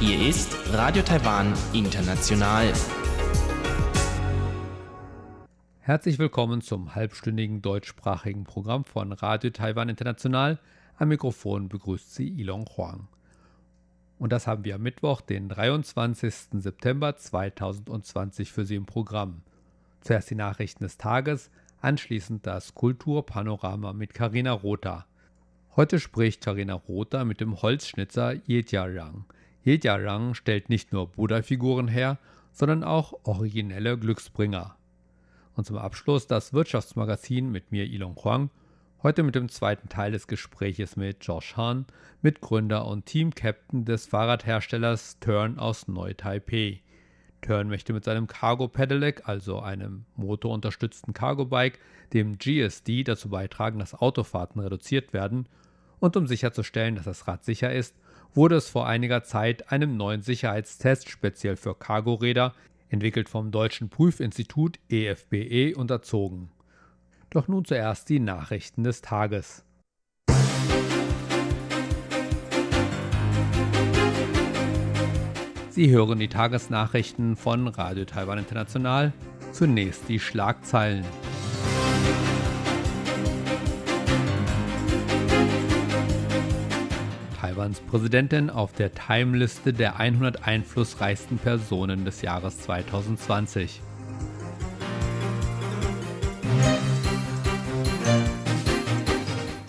Hier ist Radio Taiwan International. Herzlich willkommen zum halbstündigen deutschsprachigen Programm von Radio Taiwan International. Am Mikrofon begrüßt sie Ilong Huang. Und das haben wir am Mittwoch, den 23. September 2020 für Sie im Programm. Zuerst die Nachrichten des Tages, anschließend das Kulturpanorama mit Karina Rotha. Heute spricht Karina Rotha mit dem Holzschnitzer Yejiarang. Yejiarang stellt nicht nur Buddha-Figuren her, sondern auch originelle Glücksbringer. Und zum Abschluss das Wirtschaftsmagazin mit mir Ilon Huang, heute mit dem zweiten Teil des Gespräches mit Josh Hahn, Mitgründer und Team-Captain des Fahrradherstellers Turn aus Neu-Taipei. Turn möchte mit seinem Cargo Pedelec, also einem motorunterstützten Cargo-Bike, dem GSD dazu beitragen, dass Autofahrten reduziert werden. Und um sicherzustellen, dass das Rad sicher ist, wurde es vor einiger Zeit einem neuen Sicherheitstest speziell für Cargoräder, entwickelt vom Deutschen Prüfinstitut EFBE, unterzogen. Doch nun zuerst die Nachrichten des Tages. Sie hören die Tagesnachrichten von Radio Taiwan International. Zunächst die Schlagzeilen. Taiwans Präsidentin auf der Time-Liste der 100 einflussreichsten Personen des Jahres 2020.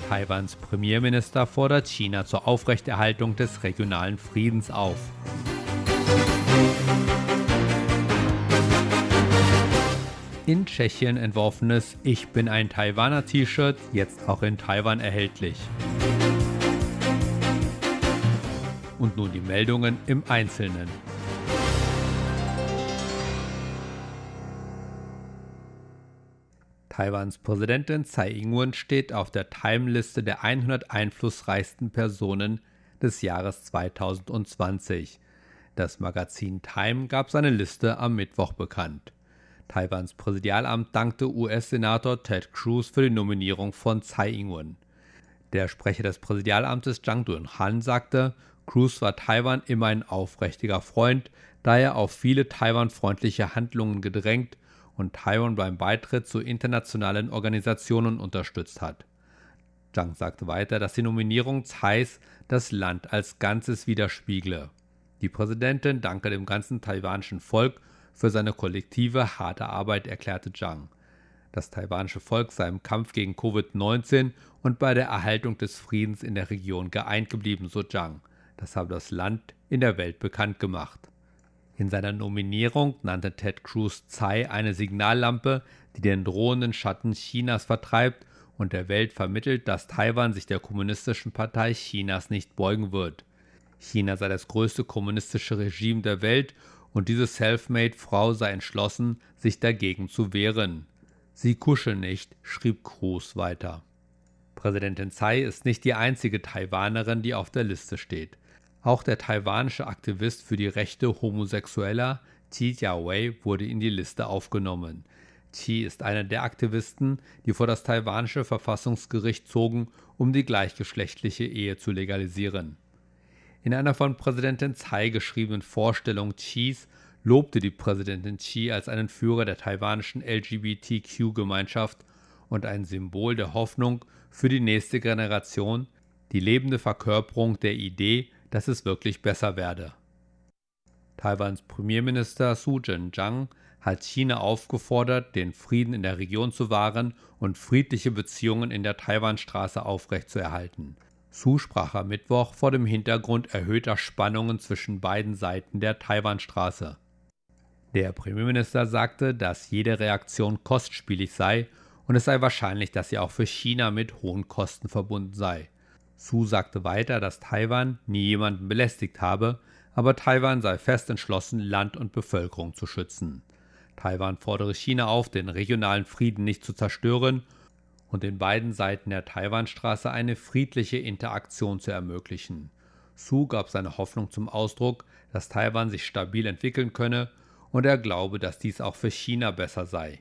Taiwans Premierminister fordert China zur Aufrechterhaltung des regionalen Friedens auf. In Tschechien entworfenes Ich bin ein Taiwaner T-Shirt, jetzt auch in Taiwan erhältlich. Und nun die Meldungen im Einzelnen. Taiwans Präsidentin Tsai Ing-wen steht auf der Time-Liste der 100 einflussreichsten Personen des Jahres 2020. Das Magazin Time gab seine Liste am Mittwoch bekannt. Taiwans Präsidialamt dankte US-Senator Ted Cruz für die Nominierung von Tsai Ing-wen. Der Sprecher des Präsidialamtes Zhang Dun-han sagte, Cruz war Taiwan immer ein aufrichtiger Freund, da er auf viele Taiwan-freundliche Handlungen gedrängt und Taiwan beim Beitritt zu internationalen Organisationen unterstützt hat. Zhang sagte weiter, dass die Nominierung Tsais das Land als Ganzes widerspiegle. Die Präsidentin danke dem ganzen taiwanischen Volk für seine kollektive, harte Arbeit, erklärte Zhang. Das taiwanische Volk sei im Kampf gegen Covid-19 und bei der Erhaltung des Friedens in der Region geeint geblieben, so Zhang. Das habe das Land in der Welt bekannt gemacht. In seiner Nominierung nannte Ted Cruz Tsai eine Signallampe, die den drohenden Schatten Chinas vertreibt und der Welt vermittelt, dass Taiwan sich der kommunistischen Partei Chinas nicht beugen wird. China sei das größte kommunistische Regime der Welt und diese Selfmade-Frau sei entschlossen, sich dagegen zu wehren. Sie kuschel nicht, schrieb Cruz weiter. Präsidentin Tsai ist nicht die einzige Taiwanerin, die auf der Liste steht. Auch der taiwanische Aktivist für die Rechte Homosexueller, Qi Jiawei, wurde in die Liste aufgenommen. Qi ist einer der Aktivisten, die vor das taiwanische Verfassungsgericht zogen, um die gleichgeschlechtliche Ehe zu legalisieren. In einer von Präsidentin Tsai geschriebenen Vorstellung Qis lobte die Präsidentin Xi als einen Führer der taiwanischen LGBTQ-Gemeinschaft und ein Symbol der Hoffnung für die nächste Generation, die lebende Verkörperung der Idee, dass es wirklich besser werde. Taiwans Premierminister Su Zhenjiang hat China aufgefordert, den Frieden in der Region zu wahren und friedliche Beziehungen in der Taiwanstraße aufrechtzuerhalten. Su sprach am Mittwoch vor dem Hintergrund erhöhter Spannungen zwischen beiden Seiten der Taiwanstraße. Der Premierminister sagte, dass jede Reaktion kostspielig sei und es sei wahrscheinlich, dass sie auch für China mit hohen Kosten verbunden sei. Su sagte weiter, dass Taiwan nie jemanden belästigt habe, aber Taiwan sei fest entschlossen, Land und Bevölkerung zu schützen. Taiwan fordere China auf, den regionalen Frieden nicht zu zerstören und den beiden Seiten der Taiwanstraße eine friedliche Interaktion zu ermöglichen. Su gab seine Hoffnung zum Ausdruck, dass Taiwan sich stabil entwickeln könne und er glaube, dass dies auch für China besser sei.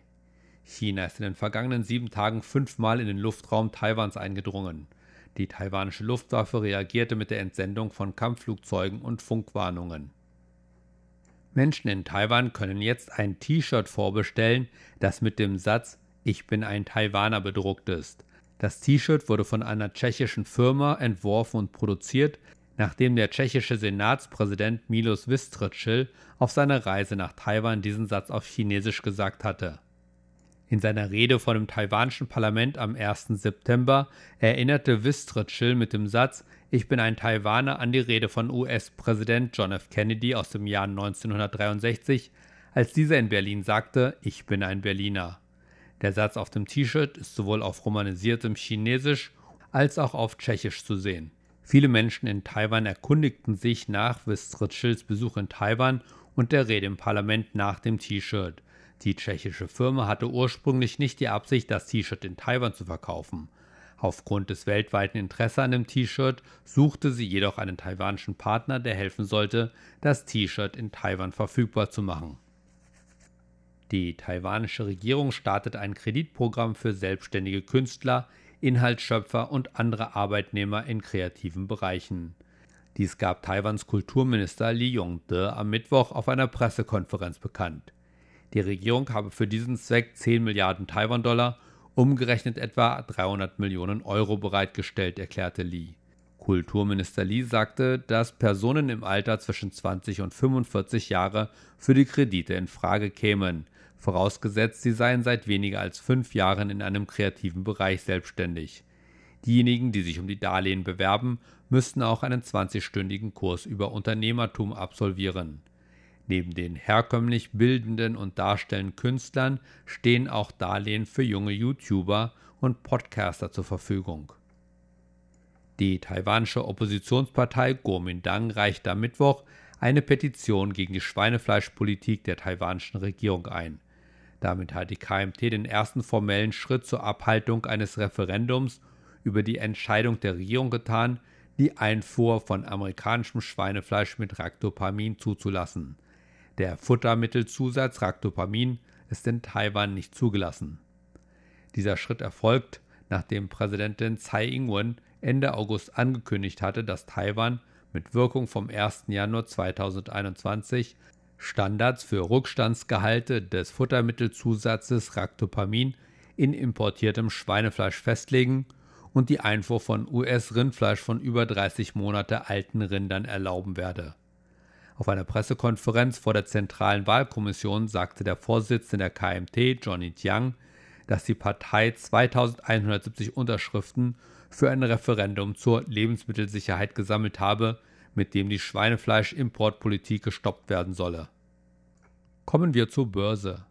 China ist in den vergangenen sieben Tagen fünfmal in den Luftraum Taiwans eingedrungen. Die taiwanische Luftwaffe reagierte mit der Entsendung von Kampfflugzeugen und Funkwarnungen. Menschen in Taiwan können jetzt ein T-Shirt vorbestellen, das mit dem Satz Ich bin ein Taiwaner bedruckt ist. Das T-Shirt wurde von einer tschechischen Firma entworfen und produziert, nachdem der tschechische Senatspräsident Milos Vystrčil auf seiner Reise nach Taiwan diesen Satz auf Chinesisch gesagt hatte. In seiner Rede vor dem taiwanischen Parlament am 1. September erinnerte Vystrčil mit dem Satz Ich bin ein Taiwaner an die Rede von US-Präsident John F. Kennedy aus dem Jahr 1963, als dieser in Berlin sagte Ich bin ein Berliner. Der Satz auf dem T-Shirt ist sowohl auf romanisiertem Chinesisch als auch auf Tschechisch zu sehen. Viele Menschen in Taiwan erkundigten sich nach Vystrčils Besuch in Taiwan und der Rede im Parlament nach dem T-Shirt. Die tschechische Firma hatte ursprünglich nicht die Absicht, das T-Shirt in Taiwan zu verkaufen. Aufgrund des weltweiten Interesses an dem T-Shirt suchte sie jedoch einen taiwanischen Partner, der helfen sollte, das T-Shirt in Taiwan verfügbar zu machen. Die taiwanische Regierung startet ein Kreditprogramm für selbstständige Künstler, Inhaltsschöpfer und andere Arbeitnehmer in kreativen Bereichen. Dies gab Taiwans Kulturminister Li Yongde am Mittwoch auf einer Pressekonferenz bekannt. Die Regierung habe für diesen Zweck 10 Milliarden Taiwan-Dollar, umgerechnet etwa 300 Millionen Euro bereitgestellt, erklärte Li. Kulturminister Li sagte, dass Personen im Alter zwischen 20 und 45 Jahre für die Kredite in Frage kämen, vorausgesetzt sie seien seit weniger als fünf Jahren in einem kreativen Bereich selbstständig. Diejenigen, die sich um die Darlehen bewerben, müssten auch einen 20-stündigen Kurs über Unternehmertum absolvieren. Neben den herkömmlich bildenden und darstellenden Künstlern stehen auch Darlehen für junge YouTuber und Podcaster zur Verfügung. Die taiwanische Oppositionspartei Kuomintang reichte am Mittwoch eine Petition gegen die Schweinefleischpolitik der taiwanischen Regierung ein. Damit hat die KMT den ersten formellen Schritt zur Abhaltung eines Referendums über die Entscheidung der Regierung getan, die Einfuhr von amerikanischem Schweinefleisch mit Ractopamin zuzulassen. Der Futtermittelzusatz Ractopamin ist in Taiwan nicht zugelassen. Dieser Schritt erfolgt, nachdem Präsidentin Tsai Ing-wen Ende August angekündigt hatte, dass Taiwan mit Wirkung vom 1. Januar 2021 Standards für Rückstandsgehalte des Futtermittelzusatzes Ractopamin in importiertem Schweinefleisch festlegen und die Einfuhr von US-Rindfleisch von über 30 Monate alten Rindern erlauben werde. Auf einer Pressekonferenz vor der Zentralen Wahlkommission sagte der Vorsitzende der KMT, Johnny Jiang, dass die Partei 2170 Unterschriften für ein Referendum zur Lebensmittelsicherheit gesammelt habe, mit dem die Schweinefleischimportpolitik gestoppt werden solle. Kommen wir zur Börse.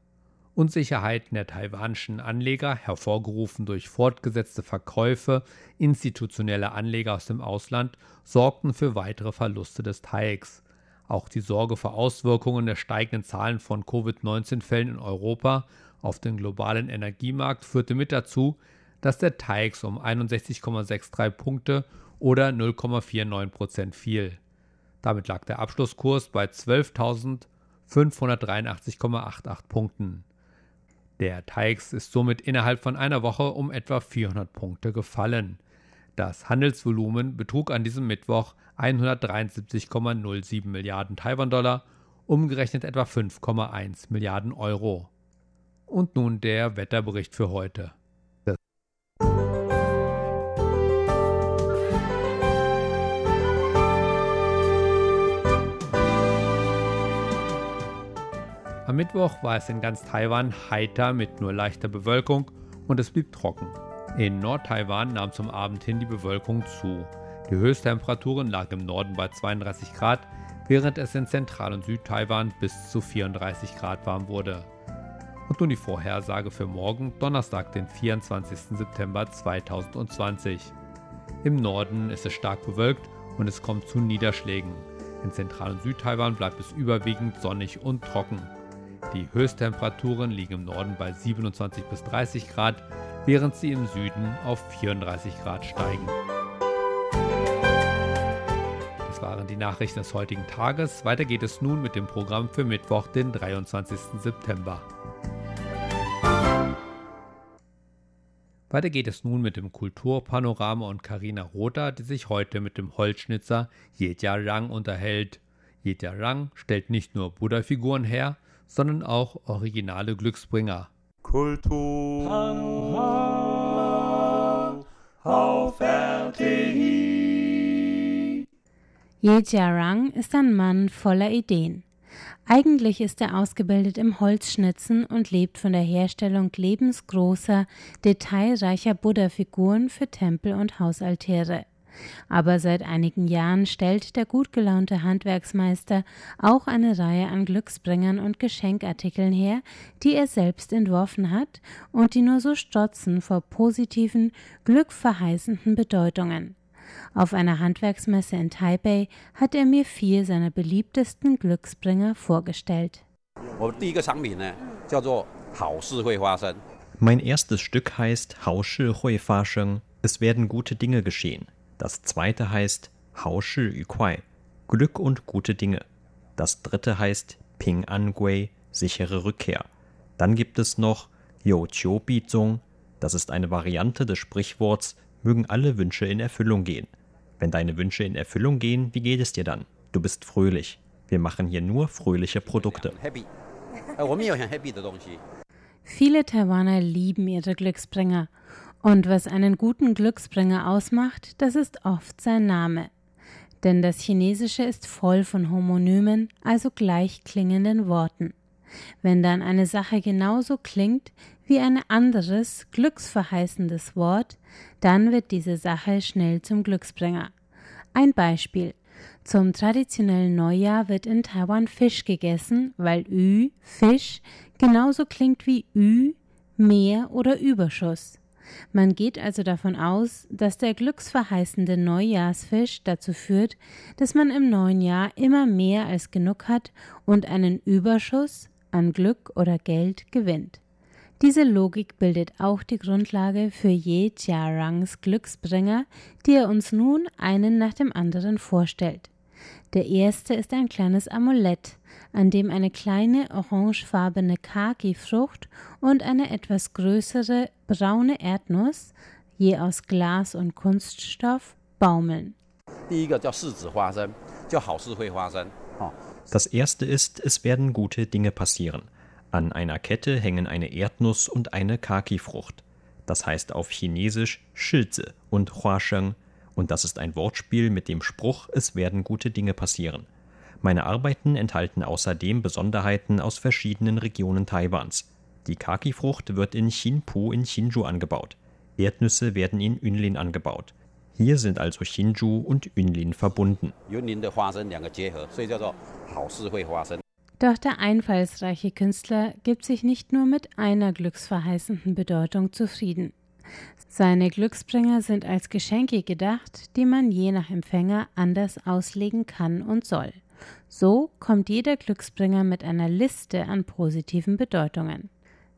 Unsicherheiten der taiwanischen Anleger, hervorgerufen durch fortgesetzte Verkäufe institutioneller Anleger aus dem Ausland, sorgten für weitere Verluste des TAIEX. Auch die Sorge vor Auswirkungen der steigenden Zahlen von Covid-19-Fällen in Europa auf den globalen Energiemarkt führte mit dazu, dass der TAIX um 61,63 Punkte oder 0,49 Prozent fiel. Damit lag der Abschlusskurs bei 12.583,88 Punkten. Der TAIX ist somit innerhalb von einer Woche um etwa 400 Punkte gefallen. Das Handelsvolumen betrug an diesem Mittwoch 173,07 Milliarden Taiwan-Dollar, umgerechnet etwa 5,1 Milliarden Euro. Und nun der Wetterbericht für heute. Am Mittwoch war es in ganz Taiwan heiter mit nur leichter Bewölkung und es blieb trocken. In Nord-Taiwan nahm zum Abend hin die Bewölkung zu. Die Höchsttemperaturen lagen im Norden bei 32 Grad, während es in Zentral- und Südtaiwan bis zu 34 Grad warm wurde. Und nun die Vorhersage für morgen, Donnerstag, den 24. September 2020. Im Norden ist es stark bewölkt und es kommt zu Niederschlägen. In Zentral- und Südtaiwan bleibt es überwiegend sonnig und trocken. Die Höchsttemperaturen liegen im Norden bei 27 bis 30 Grad, während sie im Süden auf 34 Grad steigen. Das waren die Nachrichten des heutigen Tages. Weiter geht es nun mit dem Programm für Mittwoch, den 23. September. Weiter geht es nun mit dem Kulturpanorama und Karina Rother, die sich heute mit dem Holzschnitzer Jetja Rang unterhält. Jetja Rang stellt nicht nur Buddha-Figuren her, sondern auch originale Glücksbringer. Kultur auf RTI. Ye Jiarang ist ein Mann voller Ideen. Eigentlich ist er ausgebildet im Holzschnitzen und lebt von der Herstellung lebensgroßer, detailreicher Buddha-Figuren für Tempel und Hausaltäre. Aber seit einigen Jahren stellt der gut gelaunte Handwerksmeister auch eine Reihe an Glücksbringern und Geschenkartikeln her, die er selbst entworfen hat und die nur so strotzen vor positiven, glückverheißenden Bedeutungen. Auf einer Handwerksmesse in Taipei hat er mir vier seiner beliebtesten Glücksbringer vorgestellt. Mein erstes Stück heißt Hao Shi Hui Fa Sheng. Es werden gute Dinge geschehen. Das zweite heißt Hao Shi Yu Kuai. Glück und gute Dinge. Das dritte heißt Ping An Gui, sichere Rückkehr. Dann gibt es noch You Qiu Bi Zong. Das ist eine Variante des Sprichworts mögen alle Wünsche in Erfüllung gehen. Wenn deine Wünsche in Erfüllung gehen, wie geht es dir dann? Du bist fröhlich. Wir machen hier nur fröhliche Produkte. Viele Taiwaner lieben ihre Glücksbringer. Und was einen guten Glücksbringer ausmacht, das ist oft sein Name. Denn das Chinesische ist voll von Homonymen, also gleichklingenden Worten. Wenn dann eine Sache genauso klingt wie ein anderes, glücksverheißendes Wort, dann wird diese Sache schnell zum Glücksbringer. Ein Beispiel. Zum traditionellen Neujahr wird in Taiwan Fisch gegessen, weil Ü, Fisch, genauso klingt wie Ü, Meer oder Überschuss. Man geht also davon aus, dass der glücksverheißende Neujahrsfisch dazu führt, dass man im neuen Jahr immer mehr als genug hat und einen Überschuss an Glück oder Geld gewinnt. Diese Logik bildet auch die Grundlage für Ye Jiarangs Glücksbringer, die er uns nun einen nach dem anderen vorstellt. Der erste ist ein kleines Amulett, an dem eine kleine orangefarbene Kaki-Frucht und eine etwas größere braune Erdnuss, je aus Glas und Kunststoff, baumeln. Das erste ist, es werden gute Dinge passieren. An einer Kette hängen eine Erdnuss und eine Kaki-Frucht. Das heißt auf Chinesisch Schilze und Huasheng, und das ist ein Wortspiel mit dem Spruch, es werden gute Dinge passieren. Meine Arbeiten enthalten außerdem Besonderheiten aus verschiedenen Regionen Taiwans. Die Kaki-Frucht wird in Xinpu in Hsinchu angebaut. Erdnüsse werden in Yunlin angebaut. Hier sind also Hsinchu und Yunlin verbunden. Doch der einfallsreiche Künstler gibt sich nicht nur mit einer glücksverheißenden Bedeutung zufrieden. Seine Glücksbringer sind als Geschenke gedacht, die man je nach Empfänger anders auslegen kann und soll. So kommt jeder Glücksbringer mit einer Liste an positiven Bedeutungen.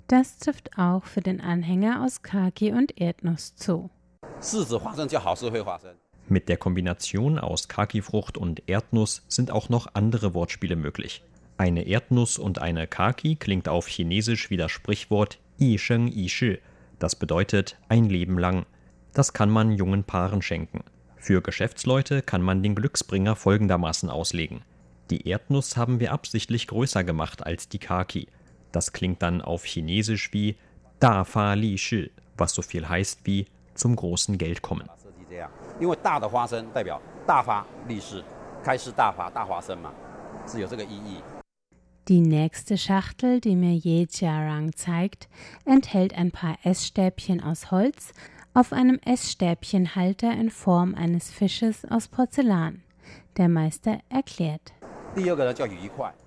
Das trifft auch für den Anhänger aus Kaki und Erdnuss zu. Mit der Kombination aus Kaki-Frucht und Erdnuss sind auch noch andere Wortspiele möglich. Eine Erdnuss und eine Kaki klingt auf Chinesisch wie das Sprichwort Yi Sheng Yi Shi. Das bedeutet ein Leben lang. Das kann man jungen Paaren schenken. Für Geschäftsleute kann man den Glücksbringer folgendermaßen auslegen. Die Erdnuss haben wir absichtlich größer gemacht als die Kaki. Das klingt dann auf Chinesisch wie Da Fa Li Shi, was so viel heißt wie zum großen Geld kommen. Die nächste Schachtel, die mir Ye Jiarang zeigt, enthält ein paar Essstäbchen aus Holz auf einem Essstäbchenhalter in Form eines Fisches aus Porzellan. Der Meister erklärt.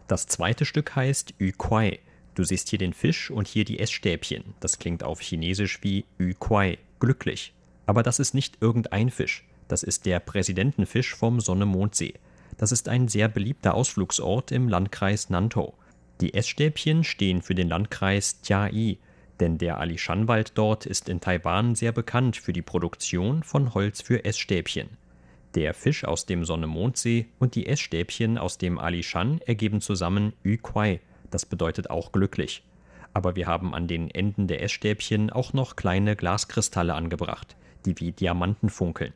Das zweite Stück heißt Yu Kuai. Du siehst hier den Fisch und hier die Essstäbchen. Das klingt auf Chinesisch wie Yu Kuai, glücklich. Aber das ist nicht irgendein Fisch. Das ist der Präsidentenfisch vom Sonne-Mondsee. Das ist ein sehr beliebter Ausflugsort im Landkreis Nantou. Die Essstäbchen stehen für den Landkreis Jiayi, denn der Alishan-Wald dort ist in Taiwan sehr bekannt für die Produktion von Holz für Essstäbchen. Der Fisch aus dem Sonne-Mondsee und die Essstäbchen aus dem Alishan ergeben zusammen Yu Kuai, das bedeutet auch glücklich. Aber wir haben an den Enden der Essstäbchen auch noch kleine Glaskristalle angebracht, die wie Diamanten funkeln.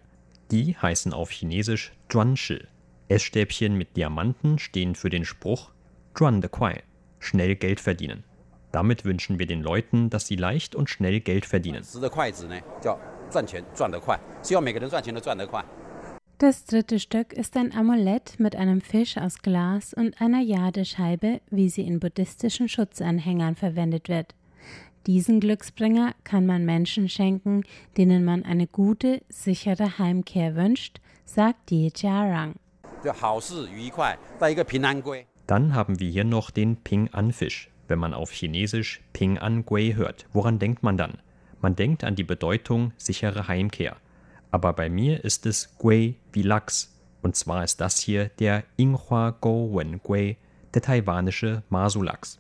Die heißen auf Chinesisch Zhuanshi. Essstäbchen mit Diamanten stehen für den Spruch Zhuan de Kuai, schnell Geld verdienen. Damit wünschen wir den Leuten, dass sie leicht und schnell Geld verdienen. Das dritte Stück ist ein Amulett mit einem Fisch aus Glas und einer Jadescheibe, wie sie in buddhistischen Schutzanhängern verwendet wird. Diesen Glücksbringer kann man Menschen schenken, denen man eine gute, sichere Heimkehr wünscht, sagt Ye Jiarang. Dann haben wir hier noch den Ping-An-Fisch. Wenn man auf Chinesisch Ping-An Gui hört, woran denkt man dann? Man denkt an die Bedeutung sichere Heimkehr. Aber bei mir ist es Gui wie Lachs. Und zwar ist das hier der Inghua Go Wen Gui, der taiwanische Masulachs.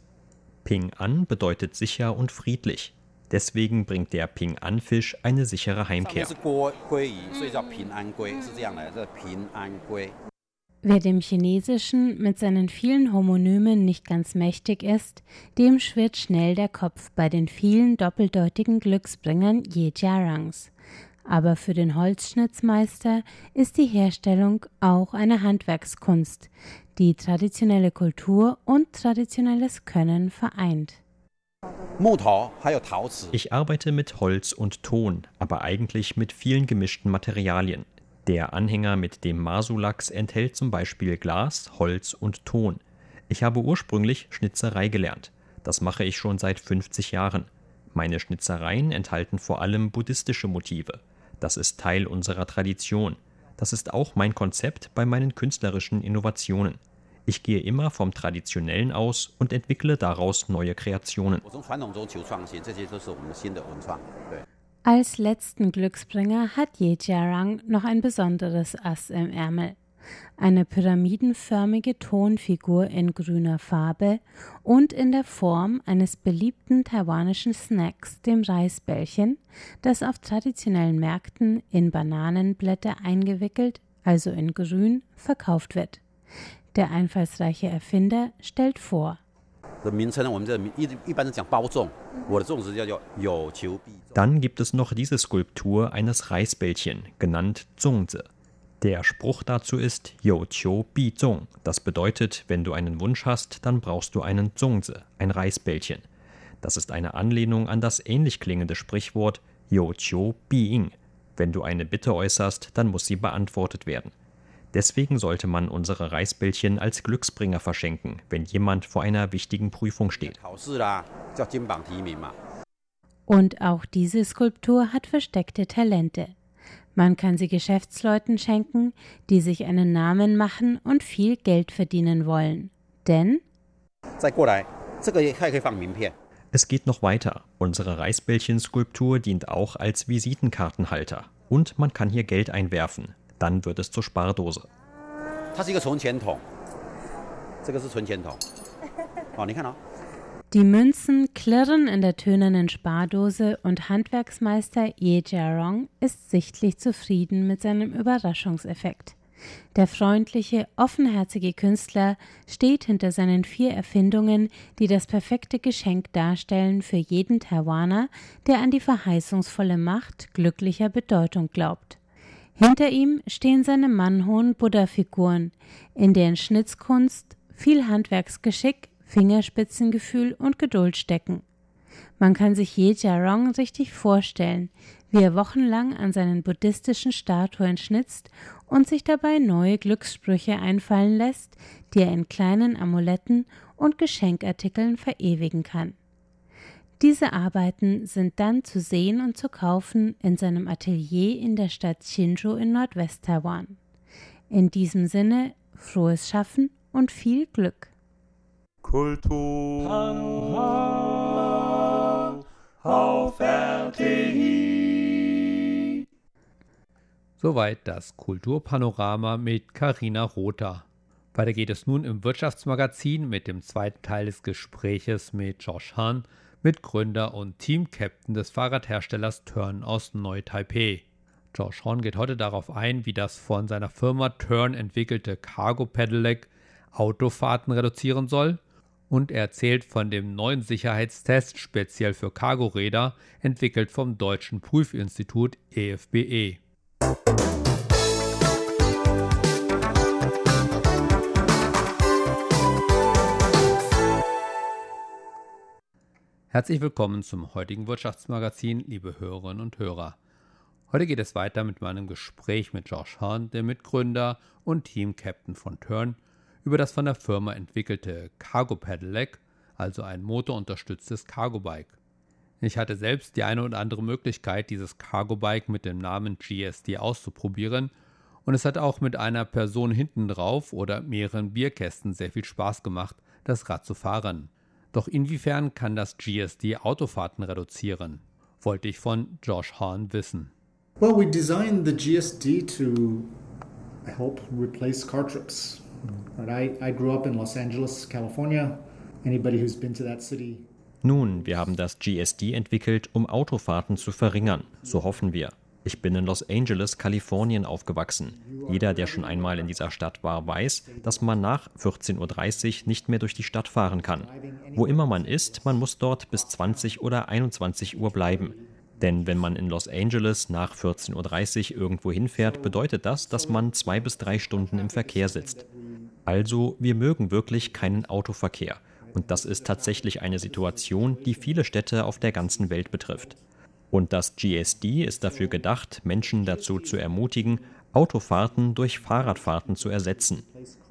Ping-An bedeutet sicher und friedlich. Deswegen bringt der Ping-An-Fisch eine sichere Heimkehr. Wer dem Chinesischen mit seinen vielen Homonymen nicht ganz mächtig ist, dem schwirrt schnell der Kopf bei den vielen doppeldeutigen Glücksbringern Yejiarangs. Aber für den Holzschnitzmeister ist die Herstellung auch eine Handwerkskunst, die traditionelle Kultur und traditionelles Können vereint. Ich arbeite mit Holz und Ton, aber eigentlich mit vielen gemischten Materialien. Der Anhänger mit dem Masulachs enthält zum Beispiel Glas, Holz und Ton. Ich habe ursprünglich Schnitzerei gelernt. Das mache ich schon seit 50 Jahren. Meine Schnitzereien enthalten vor allem buddhistische Motive. Das ist Teil unserer Tradition. Das ist auch mein Konzept bei meinen künstlerischen Innovationen. Ich gehe immer vom Traditionellen aus und entwickle daraus neue Kreationen. Als letzten Glücksbringer hat Ye Jiarang noch ein besonderes Ass im Ärmel. Eine pyramidenförmige Tonfigur in grüner Farbe und in der Form eines beliebten taiwanischen Snacks, dem Reisbällchen, das auf traditionellen Märkten in Bananenblätter eingewickelt, also in grün, verkauft wird. Der einfallsreiche Erfinder stellt vor. Dann gibt es noch diese Skulptur eines Reisbällchen, genannt Zongzi. Der Spruch dazu ist Yo Qiu Bi Zong. Das bedeutet, wenn du einen Wunsch hast, dann brauchst du einen Zongzi, ein Reisbällchen. Das ist eine Anlehnung an das ähnlich klingende Sprichwort Yo Qiu Bi Ying. Wenn du eine Bitte äußerst, dann muss sie beantwortet werden. Deswegen sollte man unsere Reisbällchen als Glücksbringer verschenken, wenn jemand vor einer wichtigen Prüfung steht. Und auch diese Skulptur hat versteckte Talente. Man kann sie Geschäftsleuten schenken, die sich einen Namen machen und viel Geld verdienen wollen. Denn es geht noch weiter. Unsere Reisbällchen-Skulptur dient auch als Visitenkartenhalter. Und man kann hier Geld einwerfen. Dann wird es zur Spardose. Die Münzen klirren in der tönernen Spardose und Handwerksmeister Ye Jiarong ist sichtlich zufrieden mit seinem Überraschungseffekt. Der freundliche, offenherzige Künstler steht hinter seinen vier Erfindungen, die das perfekte Geschenk darstellen für jeden Taiwaner, der an die verheißungsvolle Macht glücklicher Bedeutung glaubt. Hinter ihm stehen seine mannhohen Buddha-Figuren, in deren Schnitzkunst viel Handwerksgeschick, Fingerspitzengefühl und Geduld stecken. Man kann sich Ye Jiarong richtig vorstellen, wie er wochenlang an seinen buddhistischen Statuen schnitzt und sich dabei neue Glückssprüche einfallen lässt, die er in kleinen Amuletten und Geschenkartikeln verewigen kann. Diese Arbeiten sind dann zu sehen und zu kaufen in seinem Atelier in der Stadt Hsinchu in Nordwest-Taiwan. In diesem Sinne frohes Schaffen und viel Glück. Kultur auf RTI. Soweit das Kulturpanorama mit Karina Rother. Weiter geht es nun im Wirtschaftsmagazin mit dem zweiten Teil des Gespräches mit Josh Hahn Mitgründer und Team-Captain des Fahrradherstellers Turn aus Neu-Taipei. Josh Horn geht heute darauf ein, wie das von seiner Firma Turn entwickelte Cargo Pedelec Autofahrten reduzieren soll und er erzählt von dem neuen Sicherheitstest speziell für Cargoräder, entwickelt vom deutschen Prüfinstitut EFBE. Herzlich willkommen zum heutigen Wirtschaftsmagazin, liebe Hörerinnen und Hörer. Heute geht es weiter mit meinem Gespräch mit Josh Hahn, dem Mitgründer und Team-Captain von Turn, über das von der Firma entwickelte Cargo Pedelec, also ein motorunterstütztes Cargo Bike. Ich hatte selbst die eine oder andere Möglichkeit, dieses Cargo Bike mit dem Namen GSD auszuprobieren und es hat auch mit einer Person hinten drauf oder mehreren Bierkästen sehr viel Spaß gemacht, das Rad zu fahren. Doch inwiefern kann das GSD Autofahrten reduzieren? Wollte ich von Josh Hahn wissen. Well, we designed the GSD to help replace car trips. I, I grew up in Los Angeles, California. Anybody who's been to that city nun, wir haben das GSD entwickelt, um Autofahrten zu verringern. So hoffen wir. Ich bin in Los Angeles, Kalifornien aufgewachsen. Jeder, der schon einmal in dieser Stadt war, weiß, dass man nach 14.30 Uhr nicht mehr durch die Stadt fahren kann. Wo immer man ist, man muss dort bis 20 oder 21 Uhr bleiben. Denn wenn man in Los Angeles nach 14.30 Uhr irgendwo hinfährt, bedeutet das, dass man zwei bis drei Stunden im Verkehr sitzt. Also, wir mögen wirklich keinen Autoverkehr. Und das ist tatsächlich eine Situation, die viele Städte auf der ganzen Welt betrifft. Und das GSD ist dafür gedacht, Menschen dazu zu ermutigen, Autofahrten durch Fahrradfahrten zu ersetzen.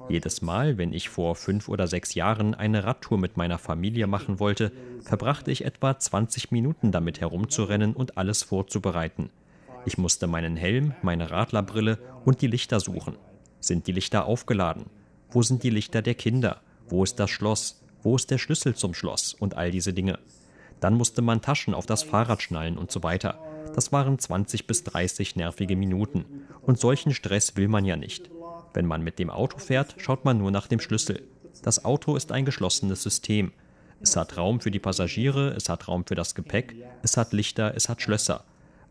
Jedes Mal, wenn ich vor fünf oder sechs Jahren eine Radtour mit meiner Familie machen wollte, verbrachte ich etwa 20 Minuten damit herumzurennen und alles vorzubereiten. Ich musste meinen Helm, meine Radlerbrille und die Lichter suchen. Sind die Lichter aufgeladen? Wo sind die Lichter der Kinder? Wo ist das Schloss? Wo ist der Schlüssel zum Schloss und all diese Dinge? Dann musste man Taschen auf das Fahrrad schnallen und so weiter. Das waren 20 bis 30 nervige Minuten. Und solchen Stress will man ja nicht. Wenn man mit dem Auto fährt, schaut man nur nach dem Schlüssel. Das Auto ist ein geschlossenes System. Es hat Raum für die Passagiere, es hat Raum für das Gepäck, es hat Lichter, es hat Schlösser.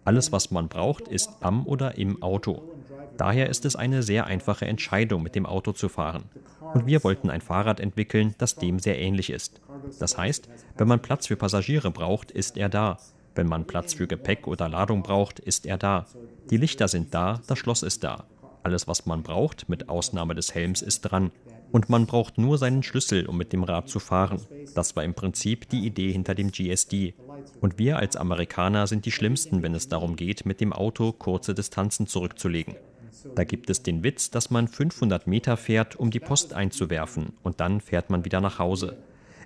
Alles, was man braucht, ist am oder im Auto. Daher ist es eine sehr einfache Entscheidung, mit dem Auto zu fahren. Und wir wollten ein Fahrrad entwickeln, das dem sehr ähnlich ist. Das heißt, wenn man Platz für Passagiere braucht, ist er da. Wenn man Platz für Gepäck oder Ladung braucht, ist er da. Die Lichter sind da, das Schloss ist da. Alles, was man braucht, mit Ausnahme des Helms, ist dran. Und man braucht nur seinen Schlüssel, um mit dem Rad zu fahren. Das war im Prinzip die Idee hinter dem GSD. Und wir als Amerikaner sind die Schlimmsten, wenn es darum geht, mit dem Auto kurze Distanzen zurückzulegen. Da gibt es den Witz, dass man 500 Meter fährt, um die Post einzuwerfen, und dann fährt man wieder nach Hause.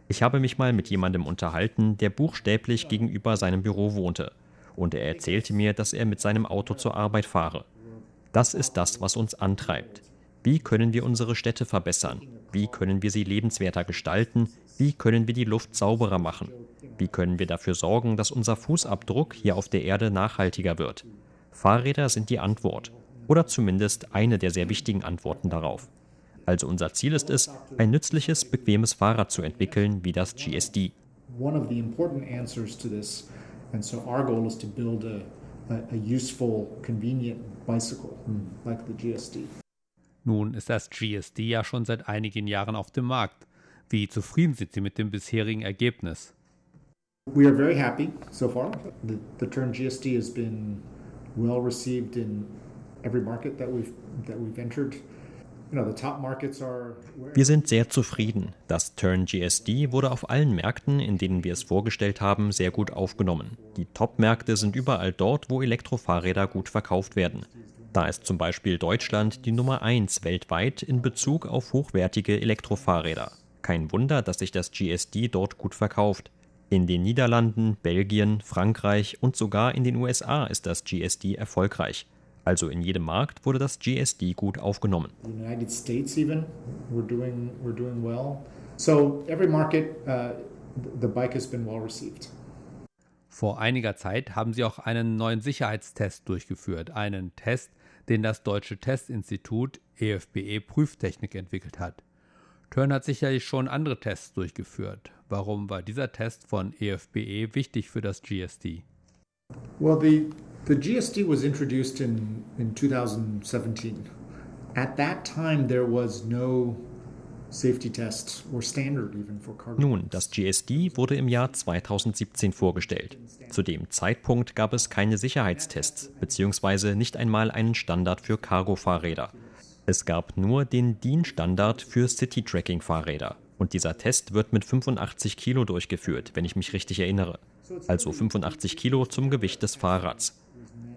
Ich habe mich mal mit jemandem unterhalten, der buchstäblich gegenüber seinem Büro wohnte, und er erzählte mir, dass er mit seinem Auto zur Arbeit fahre. Das ist das, was uns antreibt. Wie können wir unsere Städte verbessern? Wie können wir sie lebenswerter gestalten? Wie können wir die Luft sauberer machen? Wie können wir dafür sorgen, dass unser Fußabdruck hier auf der Erde nachhaltiger wird? Fahrräder sind die Antwort oder zumindest eine der sehr wichtigen Antworten darauf. Also unser Ziel ist es, ein nützliches, bequemes Fahrrad zu entwickeln wie das GSD. One of the important answers to this, and so our goal is to build a, a, useful, convenient bicycle like the GSD. Nun ist das GSD ja schon seit einigen Jahren auf dem Markt. Wie zufrieden sind Sie mit dem bisherigen Ergebnis? We are very happy so far. The, the term GSD has been well received in Wir sind sehr zufrieden. Das Turn GSD wurde auf allen Märkten, in denen wir es vorgestellt haben, sehr gut aufgenommen. Die Top-Märkte sind überall dort, wo Elektrofahrräder gut verkauft werden. Da ist zum Beispiel Deutschland die Nummer 1 weltweit in Bezug auf hochwertige Elektrofahrräder. Kein Wunder, dass sich das GSD dort gut verkauft. In den Niederlanden, Belgien, Frankreich und sogar in den USA ist das GSD erfolgreich. Also in jedem Markt wurde das GSD gut aufgenommen. United States even, we're doing, we're doing well. So every market, uh, the bike has been well received. Vor einiger Zeit haben sie auch einen neuen Sicherheitstest durchgeführt, einen Test, den das Deutsche Testinstitut EFBE e Prüftechnik entwickelt hat. Turn hat sicherlich schon andere Tests durchgeführt. Warum war dieser Test von EFBE e wichtig für das GSD? Well, the The GSD was introduced in, in 2017. At that time, there was no Nun, das GSD wurde im Jahr 2017 vorgestellt. Zu dem Zeitpunkt gab es keine Sicherheitstests beziehungsweise nicht einmal einen Standard für Cargo-Fahrräder. Es gab nur den DIN-Standard für City-Tracking-Fahrräder. Und dieser Test wird mit 85 Kilo durchgeführt, wenn ich mich richtig erinnere. Also 85 Kilo zum Gewicht des Fahrrads.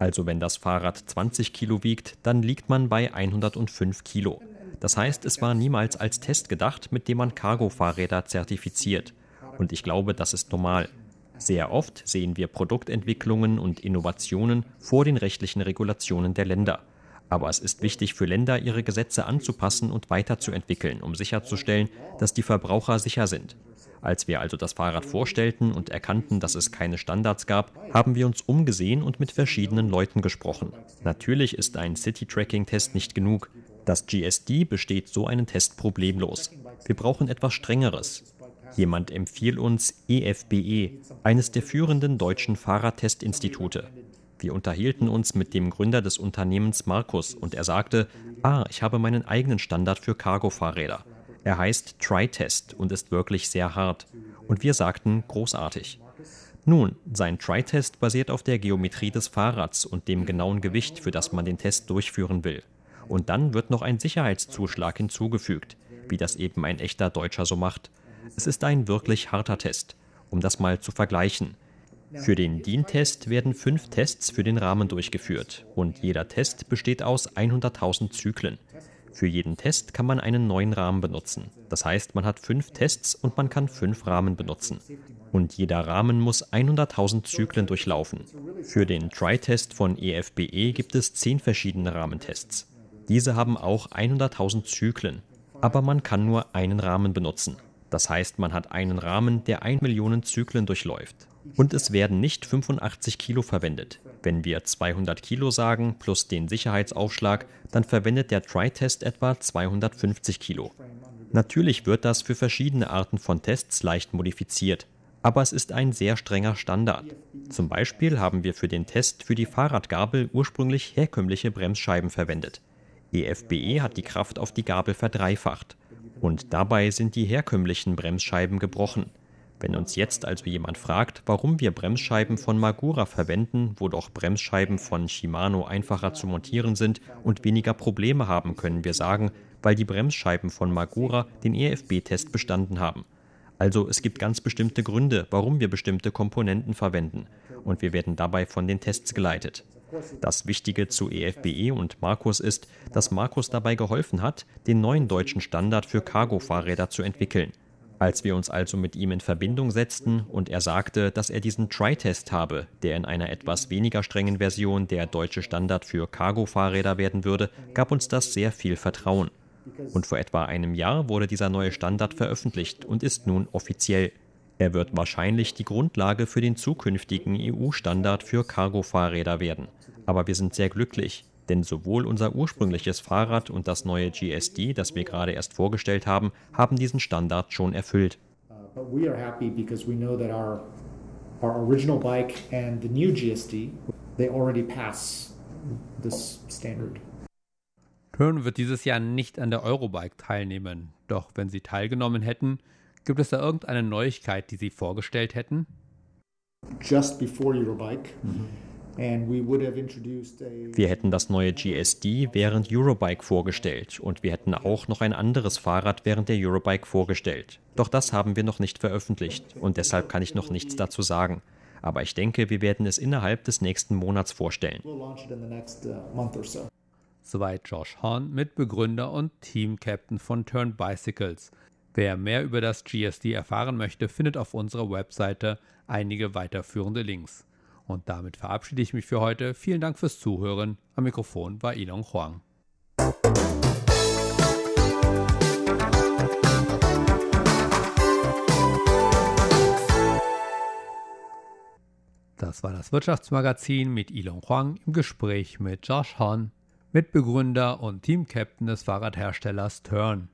Also wenn das Fahrrad 20 Kilo wiegt, dann liegt man bei 105 Kilo. Das heißt, es war niemals als Test gedacht, mit dem man Cargo-Fahrräder zertifiziert. Und ich glaube, das ist normal. Sehr oft sehen wir Produktentwicklungen und Innovationen vor den rechtlichen Regulationen der Länder. Aber es ist wichtig für Länder, ihre Gesetze anzupassen und weiterzuentwickeln, um sicherzustellen, dass die Verbraucher sicher sind. Als wir also das Fahrrad vorstellten und erkannten, dass es keine Standards gab, haben wir uns umgesehen und mit verschiedenen Leuten gesprochen. Natürlich ist ein City-Tracking-Test nicht genug. Das GSD besteht so einen Test problemlos. Wir brauchen etwas Strengeres. Jemand empfiehlt uns EFBE, e, eines der führenden deutschen Fahrradtestinstitute. Wir unterhielten uns mit dem Gründer des Unternehmens Markus und er sagte, ah, ich habe meinen eigenen Standard für Cargo-Fahrräder. Er heißt Tri-Test und ist wirklich sehr hart. Und wir sagten, großartig. Nun, sein Tri-Test basiert auf der Geometrie des Fahrrads und dem genauen Gewicht, für das man den Test durchführen will. Und dann wird noch ein Sicherheitszuschlag hinzugefügt, wie das eben ein echter Deutscher so macht. Es ist ein wirklich harter Test, um das mal zu vergleichen. Für den DIN-Test werden fünf Tests für den Rahmen durchgeführt und jeder Test besteht aus 100.000 Zyklen. Für jeden Test kann man einen neuen Rahmen benutzen. Das heißt, man hat fünf Tests und man kann fünf Rahmen benutzen. Und jeder Rahmen muss 100.000 Zyklen durchlaufen. Für den Try-Test von EFBE e gibt es zehn verschiedene Rahmentests. Diese haben auch 100.000 Zyklen. Aber man kann nur einen Rahmen benutzen. Das heißt, man hat einen Rahmen, der 1 Millionen Zyklen durchläuft. Und es werden nicht 85 Kilo verwendet. Wenn wir 200 Kilo sagen plus den Sicherheitsaufschlag, dann verwendet der Try-Test etwa 250 Kilo. Natürlich wird das für verschiedene Arten von Tests leicht modifiziert, aber es ist ein sehr strenger Standard. Zum Beispiel haben wir für den Test für die Fahrradgabel ursprünglich herkömmliche Bremsscheiben verwendet. EFBE e hat die Kraft auf die Gabel verdreifacht. Und dabei sind die herkömmlichen Bremsscheiben gebrochen. Wenn uns jetzt also jemand fragt, warum wir Bremsscheiben von Magura verwenden, wo doch Bremsscheiben von Shimano einfacher zu montieren sind und weniger Probleme haben, können wir sagen, weil die Bremsscheiben von Magura den EFB-Test bestanden haben. Also es gibt ganz bestimmte Gründe, warum wir bestimmte Komponenten verwenden und wir werden dabei von den Tests geleitet. Das Wichtige zu EFBE e und Markus ist, dass Markus dabei geholfen hat, den neuen deutschen Standard für Cargo-Fahrräder zu entwickeln. Als wir uns also mit ihm in Verbindung setzten und er sagte, dass er diesen Try-Test habe, der in einer etwas weniger strengen Version der deutsche Standard für Cargo-Fahrräder werden würde, gab uns das sehr viel Vertrauen. Und vor etwa einem Jahr wurde dieser neue Standard veröffentlicht und ist nun offiziell. Er wird wahrscheinlich die Grundlage für den zukünftigen EU-Standard für Cargo-Fahrräder werden. Aber wir sind sehr glücklich, denn sowohl unser ursprüngliches Fahrrad und das neue GSD, das wir gerade erst vorgestellt haben, haben diesen Standard schon erfüllt. Uh, our our original bike and the new GSD they already pass this standard. Turn wird dieses Jahr nicht an der Eurobike teilnehmen. Doch wenn Sie teilgenommen hätten, gibt es da irgendeine Neuigkeit, die Sie vorgestellt hätten? Just before Eurobike. Mhm wir hätten das neue GSD während Eurobike vorgestellt und wir hätten auch noch ein anderes Fahrrad während der Eurobike vorgestellt. Doch das haben wir noch nicht veröffentlicht und deshalb kann ich noch nichts dazu sagen. Aber ich denke, wir werden es innerhalb des nächsten Monats vorstellen. Uh, Soweit Josh Horn, Mitbegründer und Team-Captain von Turn Bicycles. Wer mehr über das GSD erfahren möchte, findet auf unserer Webseite einige weiterführende Links. Und damit verabschiede ich mich für heute. Vielen Dank fürs Zuhören. Am Mikrofon war Ilon Huang. Das war das Wirtschaftsmagazin mit Ilon Huang im Gespräch mit Josh Hahn, Mitbegründer und Teamcaptain des Fahrradherstellers Turn.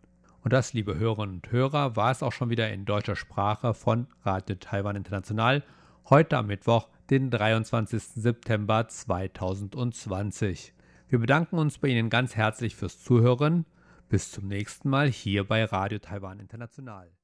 Und das, liebe Hörerinnen und Hörer, war es auch schon wieder in deutscher Sprache von Radio Taiwan International. Heute am Mittwoch, den 23. September 2020. Wir bedanken uns bei Ihnen ganz herzlich fürs Zuhören. Bis zum nächsten Mal hier bei Radio Taiwan International.